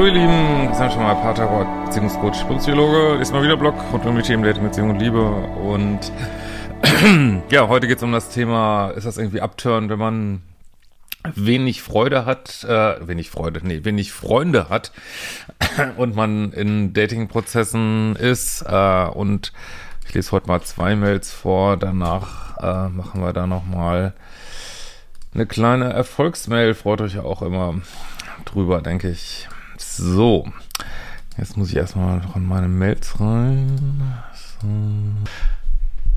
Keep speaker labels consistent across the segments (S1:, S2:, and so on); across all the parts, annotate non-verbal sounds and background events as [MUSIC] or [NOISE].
S1: Hallo ihr Lieben, das ist schon mal Paartherapeut, Beziehungscoach, Psychologe. Ist mal wieder Blog rund um die Themen Dating, Beziehung und Liebe. Und [CLEARS THROAT] ja, heute geht es um das Thema, ist das irgendwie abturn, wenn man wenig Freude hat, äh, wenig Freude, nee, wenig Freunde hat [CLEARS THROAT] und man in Datingprozessen ist äh, und ich lese heute mal zwei Mails vor, danach äh, machen wir da nochmal eine kleine Erfolgsmail, freut euch ja auch immer drüber, denke ich. So, jetzt muss ich erstmal noch in meine Mails rein.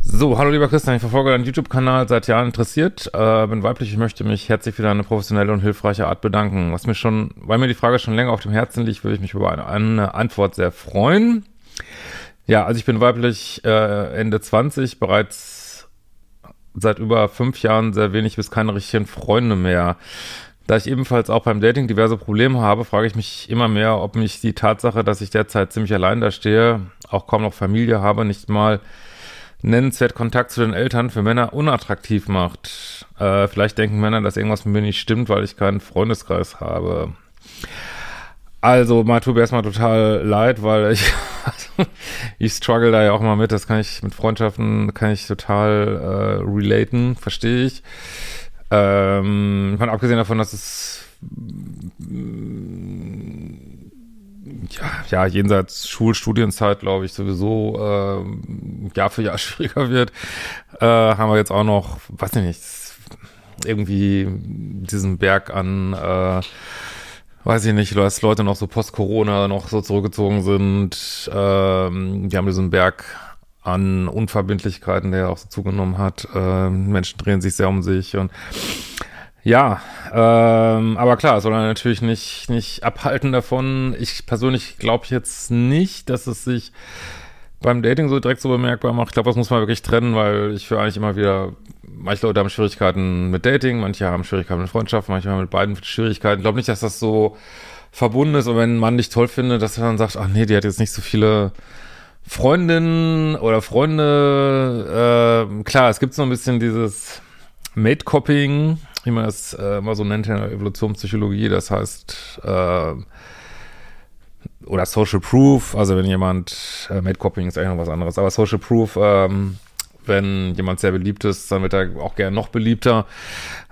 S1: So. so. hallo lieber Christian, ich verfolge deinen YouTube-Kanal seit Jahren interessiert, äh, bin weiblich, ich möchte mich herzlich für deine professionelle und hilfreiche Art bedanken. Was mir schon, weil mir die Frage schon länger auf dem Herzen liegt, würde ich mich über eine, eine Antwort sehr freuen. Ja, also ich bin weiblich, äh, Ende 20, bereits seit über fünf Jahren sehr wenig bis keine richtigen Freunde mehr. Da ich ebenfalls auch beim Dating diverse Probleme habe, frage ich mich immer mehr, ob mich die Tatsache, dass ich derzeit ziemlich allein da stehe, auch kaum noch Familie habe, nicht mal nennenswert Kontakt zu den Eltern für Männer unattraktiv macht. Äh, vielleicht denken Männer, dass irgendwas mit mir nicht stimmt, weil ich keinen Freundeskreis habe. Also, mal tut mir erstmal total leid, weil ich, [LAUGHS] ich struggle da ja auch mal mit. Das kann ich mit Freundschaften, kann ich total äh, relaten, verstehe ich. Ähm, von abgesehen davon, dass es ja, ja, jenseits Schulstudienzeit, glaube ich, sowieso äh, Jahr für Jahr [LAUGHS] schwieriger wird, äh, haben wir jetzt auch noch, weiß ich nicht, irgendwie diesen Berg an, äh, weiß ich nicht, dass Leute noch so post-Corona noch so zurückgezogen sind. Ähm, die haben diesen Berg an Unverbindlichkeiten, der auch so zugenommen hat. Ähm, Menschen drehen sich sehr um sich und ja, ähm, aber klar, soll er natürlich nicht, nicht abhalten davon. Ich persönlich glaube jetzt nicht, dass es sich beim Dating so direkt so bemerkbar macht. Ich glaube, das muss man wirklich trennen, weil ich für eigentlich immer wieder, manche Leute haben Schwierigkeiten mit Dating, manche haben Schwierigkeiten mit Freundschaft, manche haben mit beiden Schwierigkeiten. Ich glaube nicht, dass das so verbunden ist und wenn ein Mann dich toll findet, dass er dann sagt, ach nee, die hat jetzt nicht so viele Freundinnen oder Freunde, äh, klar, es gibt so ein bisschen dieses Mate-Copping, wie man das äh, mal so nennt in der Evolutionspsychologie, das heißt, äh, oder Social Proof, also wenn jemand, äh, Mate-Copping ist eigentlich noch was anderes, aber Social Proof, ähm, wenn jemand sehr beliebt ist, dann wird er auch gerne noch beliebter,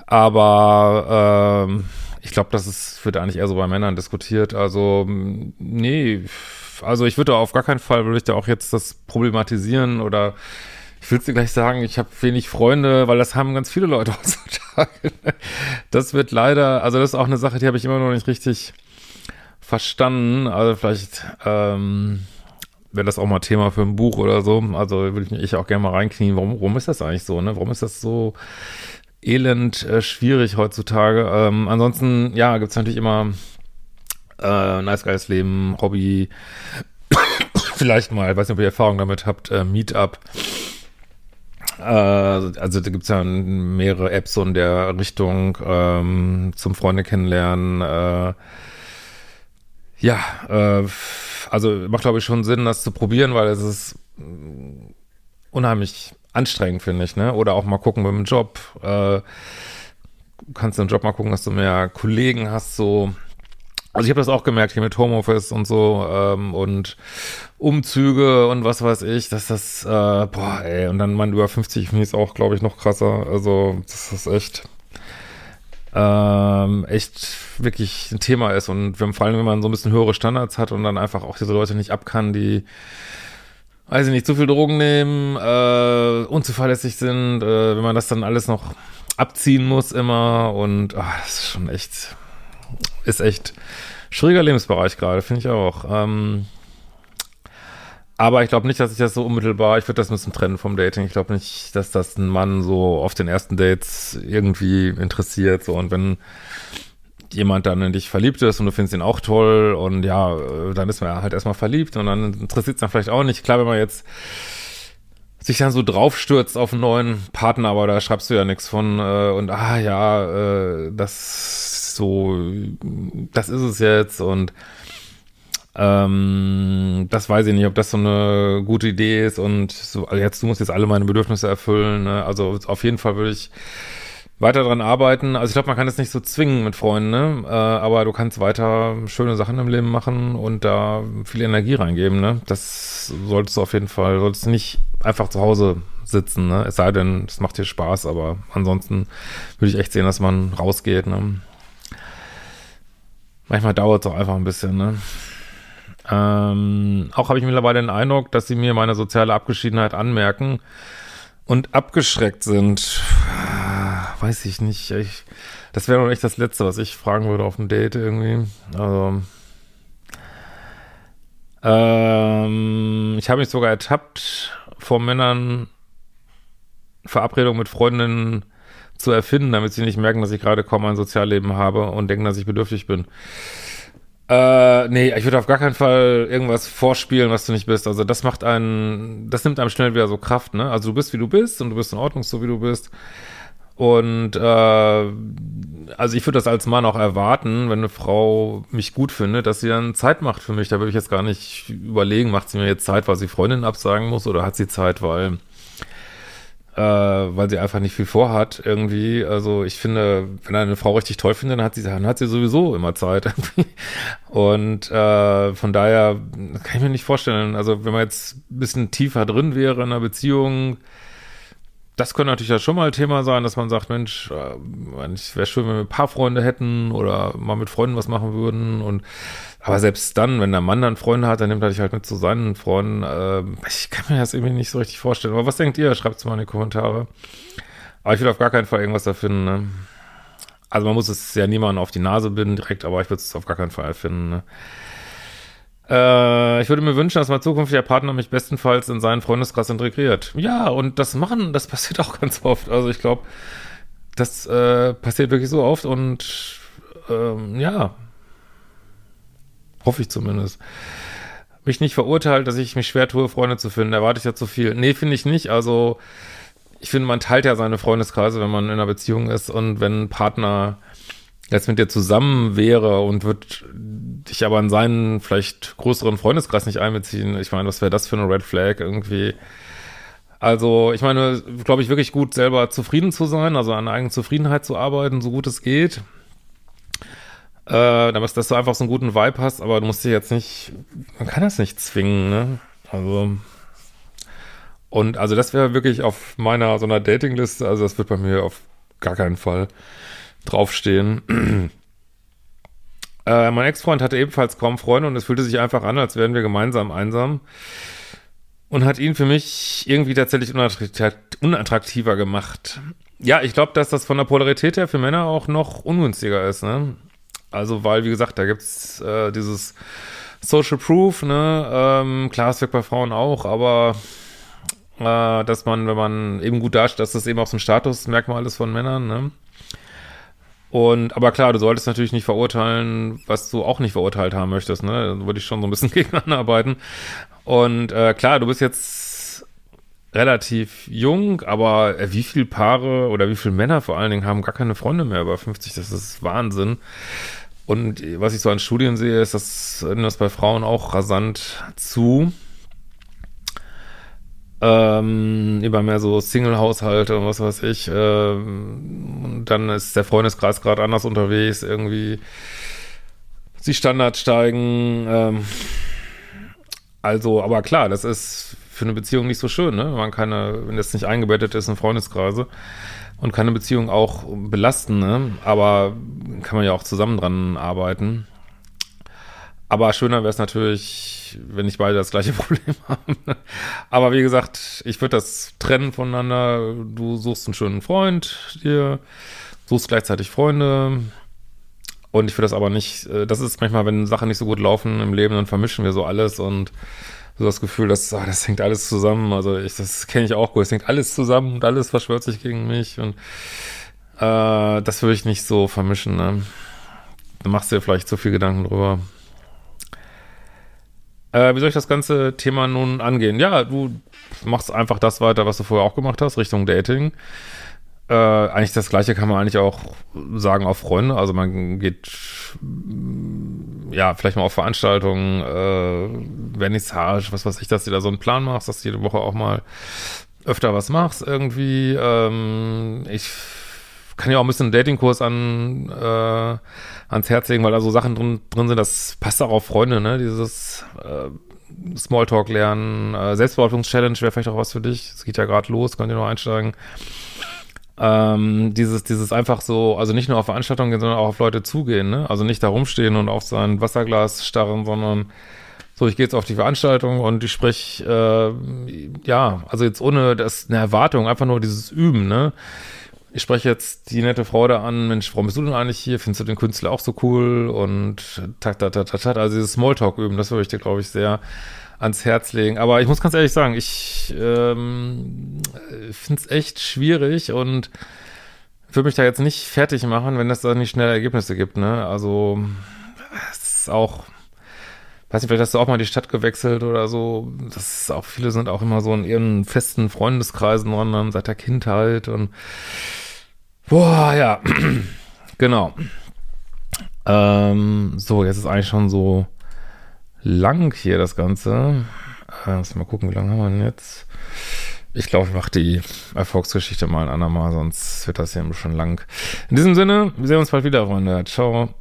S1: aber ähm, ich glaube, das ist, wird eigentlich eher so bei Männern diskutiert, also nee, also ich würde auf gar keinen Fall, würde ich da auch jetzt das problematisieren oder ich würde dir gleich sagen, ich habe wenig Freunde, weil das haben ganz viele Leute [LAUGHS] heutzutage. Das wird leider, also das ist auch eine Sache, die habe ich immer noch nicht richtig verstanden. Also vielleicht ähm, wäre das auch mal Thema für ein Buch oder so. Also würde ich mich auch gerne mal reinknien. Warum, warum ist das eigentlich so? Ne? Warum ist das so elend äh, schwierig heutzutage? Ähm, ansonsten, ja, gibt es natürlich immer äh, nice geiles Leben, Hobby, [COUGHS] vielleicht mal, weiß nicht, ob ihr Erfahrung damit habt, äh, Meetup. Äh, also da gibt es ja mehrere Apps so in der Richtung ähm, zum Freunde kennenlernen. Äh, ja, äh, also macht glaube ich schon Sinn, das zu probieren, weil es ist unheimlich anstrengend, finde ich, ne? Oder auch mal gucken beim Job. Äh, kannst du im Job mal gucken, dass du mehr Kollegen hast, so also ich habe das auch gemerkt hier mit Homeoffice und so ähm, und Umzüge und was weiß ich, dass das, äh, boah, ey, und dann man über 50 finde ich es auch, glaube ich, noch krasser. Also das ist echt, ähm, echt wirklich ein Thema ist und wenn, vor allem, wenn man so ein bisschen höhere Standards hat und dann einfach auch diese Leute nicht ab kann, die weiß ich nicht, zu viel Drogen nehmen, äh, unzuverlässig sind, äh, wenn man das dann alles noch abziehen muss immer und ach, das ist schon echt ist echt Schwieriger Lebensbereich gerade, finde ich auch. Ähm, aber ich glaube nicht, dass ich das so unmittelbar, ich würde das ein bisschen trennen vom Dating. Ich glaube nicht, dass das ein Mann so auf den ersten Dates irgendwie interessiert. So, und wenn jemand dann in dich verliebt ist und du findest ihn auch toll und ja, dann ist man halt erstmal verliebt und dann interessiert es dann vielleicht auch nicht. Klar, wenn man jetzt sich dann so draufstürzt auf einen neuen Partner, aber da schreibst du ja nichts von äh, und ah ja, äh, das so, das ist es jetzt und ähm, das weiß ich nicht, ob das so eine gute Idee ist und so, also jetzt, du musst jetzt alle meine Bedürfnisse erfüllen. Ne? Also auf jeden Fall würde ich weiter dran arbeiten. Also ich glaube, man kann es nicht so zwingen mit Freunden, ne? Äh, aber du kannst weiter schöne Sachen im Leben machen und da viel Energie reingeben, ne? Das solltest du auf jeden Fall, solltest nicht einfach zu Hause sitzen, ne? Es sei denn, es macht dir Spaß, aber ansonsten würde ich echt sehen, dass man rausgeht, ne? Manchmal dauert es auch einfach ein bisschen, ne? Ähm, auch habe ich mittlerweile den Eindruck, dass sie mir meine soziale Abgeschiedenheit anmerken und abgeschreckt sind. Weiß ich nicht. Ich, das wäre doch echt das Letzte, was ich fragen würde auf ein Date irgendwie. Also. Ähm, ich habe mich sogar ertappt, vor Männern Verabredungen mit Freundinnen zu erfinden, damit sie nicht merken, dass ich gerade kaum ein Sozialleben habe und denken, dass ich bedürftig bin. Äh, nee, ich würde auf gar keinen Fall irgendwas vorspielen, was du nicht bist. Also das macht einen, das nimmt einem schnell wieder so Kraft, ne? Also du bist, wie du bist und du bist in Ordnung, so wie du bist. Und äh, also ich würde das als Mann auch erwarten, wenn eine Frau mich gut findet, dass sie dann Zeit macht für mich. Da würde ich jetzt gar nicht überlegen, macht sie mir jetzt Zeit, weil sie Freundin absagen muss oder hat sie Zeit, weil äh, weil sie einfach nicht viel vorhat irgendwie. Also ich finde, wenn eine Frau richtig toll findet, dann hat sie, dann hat sie sowieso immer Zeit. [LAUGHS] Und äh, von daher kann ich mir nicht vorstellen, also wenn man jetzt ein bisschen tiefer drin wäre in einer Beziehung, das könnte natürlich ja schon mal Thema sein, dass man sagt, Mensch, äh, es wäre schön, wenn wir ein paar Freunde hätten oder mal mit Freunden was machen würden. Und aber selbst dann, wenn der Mann dann Freunde hat, dann nimmt er dich halt mit zu seinen Freunden. Äh, ich kann mir das irgendwie nicht so richtig vorstellen. Aber was denkt ihr? Schreibt es mal in die Kommentare. Aber ich will auf gar keinen Fall irgendwas da finden. Ne? Also man muss es ja niemandem auf die Nase binden direkt, aber ich würde es auf gar keinen Fall erfinden. Ne? Äh, ich würde mir wünschen, dass mein zukünftiger Partner mich bestenfalls in seinen Freundeskreis integriert. Ja, und das machen, das [LAUGHS] passiert auch ganz oft. Also ich glaube, das äh, passiert wirklich so oft und ähm, ja, hoffe ich zumindest. Mich nicht verurteilt, dass ich mich schwer tue, Freunde zu finden. Erwarte ich ja zu viel. Nee, finde ich nicht. Also ich finde, man teilt ja seine Freundeskreise, wenn man in einer Beziehung ist und wenn ein Partner jetzt mit dir zusammen wäre und wird dich aber in seinen vielleicht größeren Freundeskreis nicht einbeziehen, ich meine, was wäre das für eine Red Flag irgendwie? Also, ich meine, glaube ich, wirklich gut, selber zufrieden zu sein, also an eigenen Zufriedenheit zu arbeiten, so gut es geht. Äh, dass, dass du einfach so einen guten Vibe hast, aber du musst dich jetzt nicht, man kann das nicht zwingen, ne? Also, und also das wäre wirklich auf meiner so einer Datingliste, also das wird bei mir auf gar keinen Fall draufstehen. [CLEARS THROAT] äh, mein Ex-Freund hatte ebenfalls kaum Freunde und es fühlte sich einfach an, als wären wir gemeinsam einsam. Und hat ihn für mich irgendwie tatsächlich unattraktiver gemacht. Ja, ich glaube, dass das von der Polarität her für Männer auch noch ungünstiger ist, ne? Also, weil, wie gesagt, da gibt's äh, dieses Social Proof, ne? Ähm, klar, es wirkt bei Frauen auch, aber äh, dass man, wenn man eben gut dasteht, dass das eben auch so ein Statusmerkmal ist von Männern, ne? Und, aber klar, du solltest natürlich nicht verurteilen, was du auch nicht verurteilt haben möchtest, ne? Da würde ich schon so ein bisschen [LAUGHS] gegen anarbeiten. Und äh, klar, du bist jetzt relativ jung, aber äh, wie viele Paare oder wie viele Männer vor allen Dingen haben gar keine Freunde mehr über 50? Das ist Wahnsinn. Und was ich so an Studien sehe, ist, dass das bei Frauen auch rasant zu ähm, über mehr so Single-Haushalte und was weiß ich. Ähm, und dann ist der Freundeskreis gerade anders unterwegs, irgendwie die Standards steigen. Ähm, also, aber klar, das ist für eine Beziehung nicht so schön, ne? Wenn man keine, wenn das nicht eingebettet ist in Freundeskreise und kann eine Beziehung auch belasten, ne? Aber kann man ja auch zusammen dran arbeiten. Aber schöner wäre es natürlich, wenn nicht beide das gleiche [LAUGHS] Problem haben. Aber wie gesagt, ich würde das trennen voneinander. Du suchst einen schönen Freund, dir suchst gleichzeitig Freunde. Und ich will das aber nicht, äh, das ist manchmal, wenn Sachen nicht so gut laufen im Leben, dann vermischen wir so alles und so das Gefühl, dass ah, das hängt alles zusammen. Also ich, das kenne ich auch gut. Es hängt alles zusammen und alles verschwört sich gegen mich und äh, das würde ich nicht so vermischen. Ne? Du machst dir vielleicht zu viel Gedanken drüber. Äh, wie soll ich das ganze Thema nun angehen? Ja, du machst einfach das weiter, was du vorher auch gemacht hast, Richtung Dating. Äh, eigentlich das gleiche kann man eigentlich auch sagen auf Freunde. Also man geht ja vielleicht mal auf Veranstaltungen, äh, Vernissage, was weiß ich, dass du da so einen Plan machst, dass du jede Woche auch mal öfter was machst irgendwie. Ähm, ich kann ja auch ein bisschen einen Datingkurs an, äh, ans Herz legen, weil da so Sachen drin, drin sind, das passt auch auf Freunde, ne? Dieses äh, Smalltalk lernen, äh, Selbstbehauptungs-Challenge wäre vielleicht auch was für dich. Es geht ja gerade los, könnt ihr noch einsteigen. Ähm, dieses, dieses einfach so, also nicht nur auf Veranstaltungen gehen, sondern auch auf Leute zugehen, ne? Also nicht da rumstehen und auf sein Wasserglas starren, sondern so, ich gehe jetzt auf die Veranstaltung und ich spreche, äh, ja, also jetzt ohne das eine Erwartung, einfach nur dieses Üben, ne? Ich spreche jetzt die nette Frau da an, Mensch, warum bist du denn eigentlich hier? Findest du den Künstler auch so cool? Und tak, tak, tak, tak, tak. Also dieses Smalltalk üben, das würde ich dir, glaube ich, sehr ans Herz legen. Aber ich muss ganz ehrlich sagen, ich ähm, finde es echt schwierig und würde mich da jetzt nicht fertig machen, wenn das da nicht schnell Ergebnisse gibt. Ne? Also es ist auch, weiß nicht, vielleicht hast du auch mal die Stadt gewechselt oder so. Das ist auch, viele sind auch immer so in ihren festen Freundeskreisen dran, seit der Kindheit und Boah, ja. [CLEARS THROAT] genau. Ähm, so, jetzt ist eigentlich schon so lang hier das Ganze. Äh, lass mal gucken, wie lange haben wir denn jetzt? Ich glaube, ich mache die Erfolgsgeschichte mal ein andermal, sonst wird das hier schon lang. In diesem Sinne, wir sehen uns bald wieder, Freunde. Ciao.